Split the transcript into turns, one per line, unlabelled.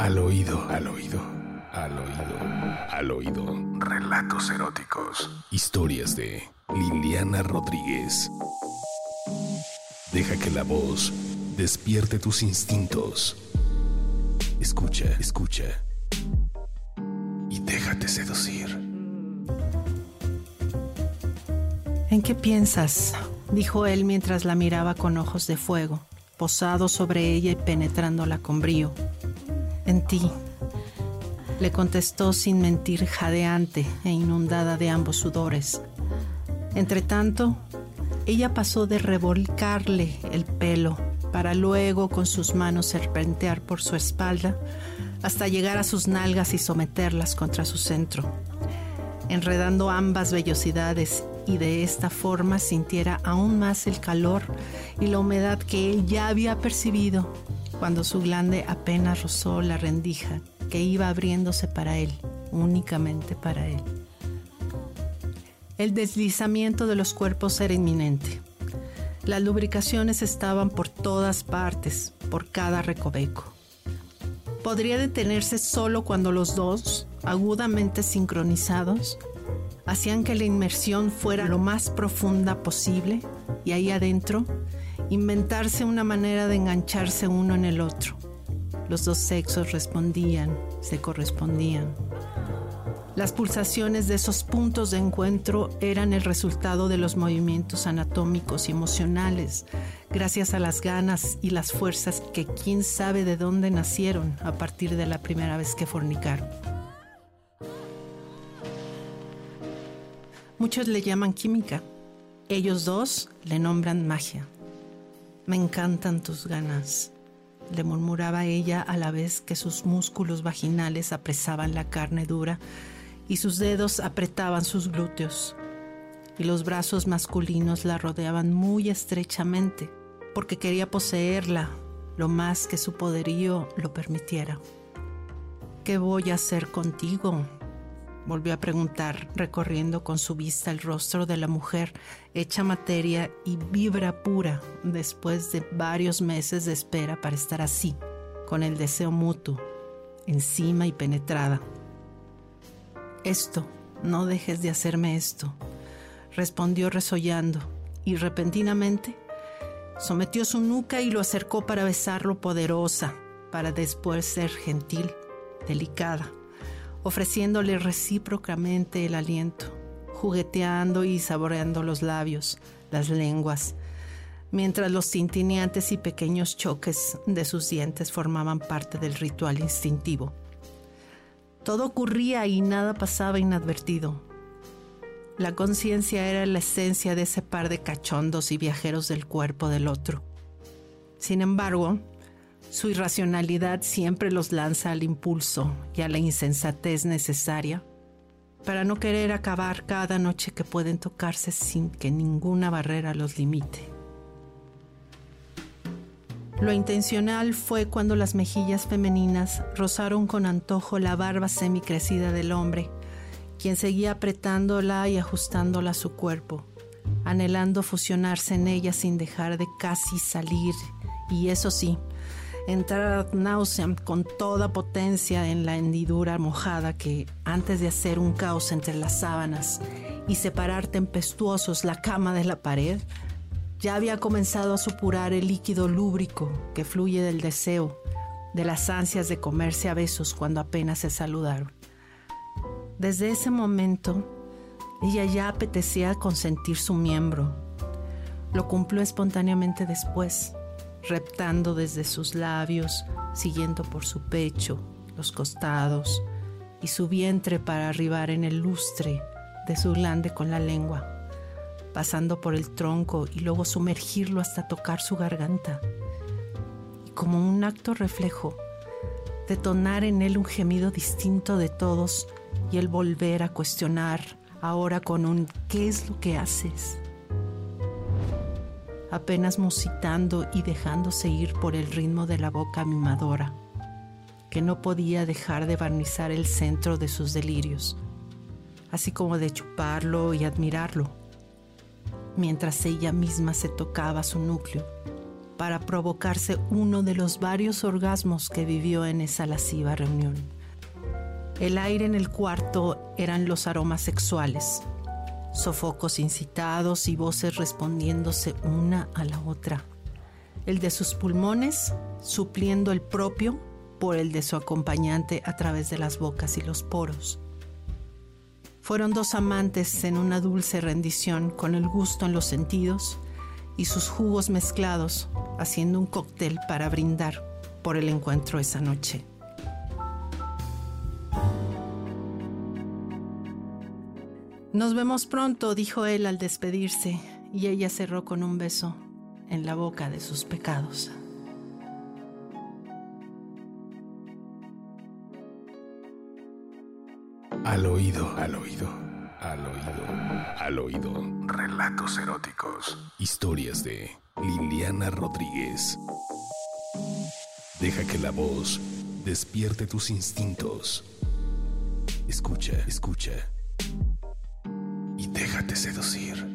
Al oído, al oído, al oído, al oído. Relatos eróticos. Historias de Liliana Rodríguez. Deja que la voz despierte tus instintos. Escucha, escucha. Y déjate seducir.
¿En qué piensas? dijo él mientras la miraba con ojos de fuego, posado sobre ella y penetrándola con brío. En ti, le contestó sin mentir, jadeante e inundada de ambos sudores. Entretanto, ella pasó de revolcarle el pelo para luego con sus manos serpentear por su espalda hasta llegar a sus nalgas y someterlas contra su centro, enredando ambas vellosidades y de esta forma sintiera aún más el calor y la humedad que él ya había percibido cuando su glande apenas rozó la rendija que iba abriéndose para él, únicamente para él. El deslizamiento de los cuerpos era inminente. Las lubricaciones estaban por todas partes, por cada recoveco. Podría detenerse solo cuando los dos, agudamente sincronizados, hacían que la inmersión fuera lo más profunda posible y ahí adentro inventarse una manera de engancharse uno en el otro. Los dos sexos respondían, se correspondían. Las pulsaciones de esos puntos de encuentro eran el resultado de los movimientos anatómicos y emocionales, gracias a las ganas y las fuerzas que quién sabe de dónde nacieron a partir de la primera vez que fornicaron. Muchos le llaman química. Ellos dos le nombran magia. Me encantan tus ganas, le murmuraba ella a la vez que sus músculos vaginales apresaban la carne dura y sus dedos apretaban sus glúteos. Y los brazos masculinos la rodeaban muy estrechamente, porque quería poseerla lo más que su poderío lo permitiera. ¿Qué voy a hacer contigo? Volvió a preguntar, recorriendo con su vista el rostro de la mujer hecha materia y vibra pura después de varios meses de espera para estar así, con el deseo mutuo, encima y penetrada. Esto, no dejes de hacerme esto, respondió resollando, y repentinamente sometió su nuca y lo acercó para besarlo poderosa, para después ser gentil, delicada ofreciéndole recíprocamente el aliento, jugueteando y saboreando los labios, las lenguas, mientras los tintineantes y pequeños choques de sus dientes formaban parte del ritual instintivo. Todo ocurría y nada pasaba inadvertido. La conciencia era la esencia de ese par de cachondos y viajeros del cuerpo del otro. Sin embargo, su irracionalidad siempre los lanza al impulso y a la insensatez necesaria para no querer acabar cada noche que pueden tocarse sin que ninguna barrera los limite. Lo intencional fue cuando las mejillas femeninas rozaron con antojo la barba semicrecida del hombre, quien seguía apretándola y ajustándola a su cuerpo, anhelando fusionarse en ella sin dejar de casi salir, y eso sí, entrar a náusea con toda potencia en la hendidura mojada que, antes de hacer un caos entre las sábanas y separar tempestuosos la cama de la pared, ya había comenzado a supurar el líquido lúbrico que fluye del deseo, de las ansias de comerse a besos cuando apenas se saludaron. Desde ese momento, ella ya apetecía consentir su miembro. Lo cumplió espontáneamente después reptando desde sus labios, siguiendo por su pecho, los costados y su vientre para arribar en el lustre de su glande con la lengua, pasando por el tronco y luego sumergirlo hasta tocar su garganta. Y como un acto reflejo, detonar en él un gemido distinto de todos y el volver a cuestionar ahora con un ¿qué es lo que haces? Apenas musitando y dejándose ir por el ritmo de la boca mimadora, que no podía dejar de barnizar el centro de sus delirios, así como de chuparlo y admirarlo, mientras ella misma se tocaba su núcleo, para provocarse uno de los varios orgasmos que vivió en esa lasciva reunión. El aire en el cuarto eran los aromas sexuales, sofocos incitados y voces respondiéndose una a la otra. El de sus pulmones supliendo el propio por el de su acompañante a través de las bocas y los poros. Fueron dos amantes en una dulce rendición con el gusto en los sentidos y sus jugos mezclados, haciendo un cóctel para brindar por el encuentro esa noche. Nos vemos pronto, dijo él al despedirse, y ella cerró con un beso en la boca de sus pecados.
Al oído, al oído, al oído, al oído. Relatos eróticos. Historias de Liliana Rodríguez. Deja que la voz despierte tus instintos. Escucha, escucha. Déjate seducir.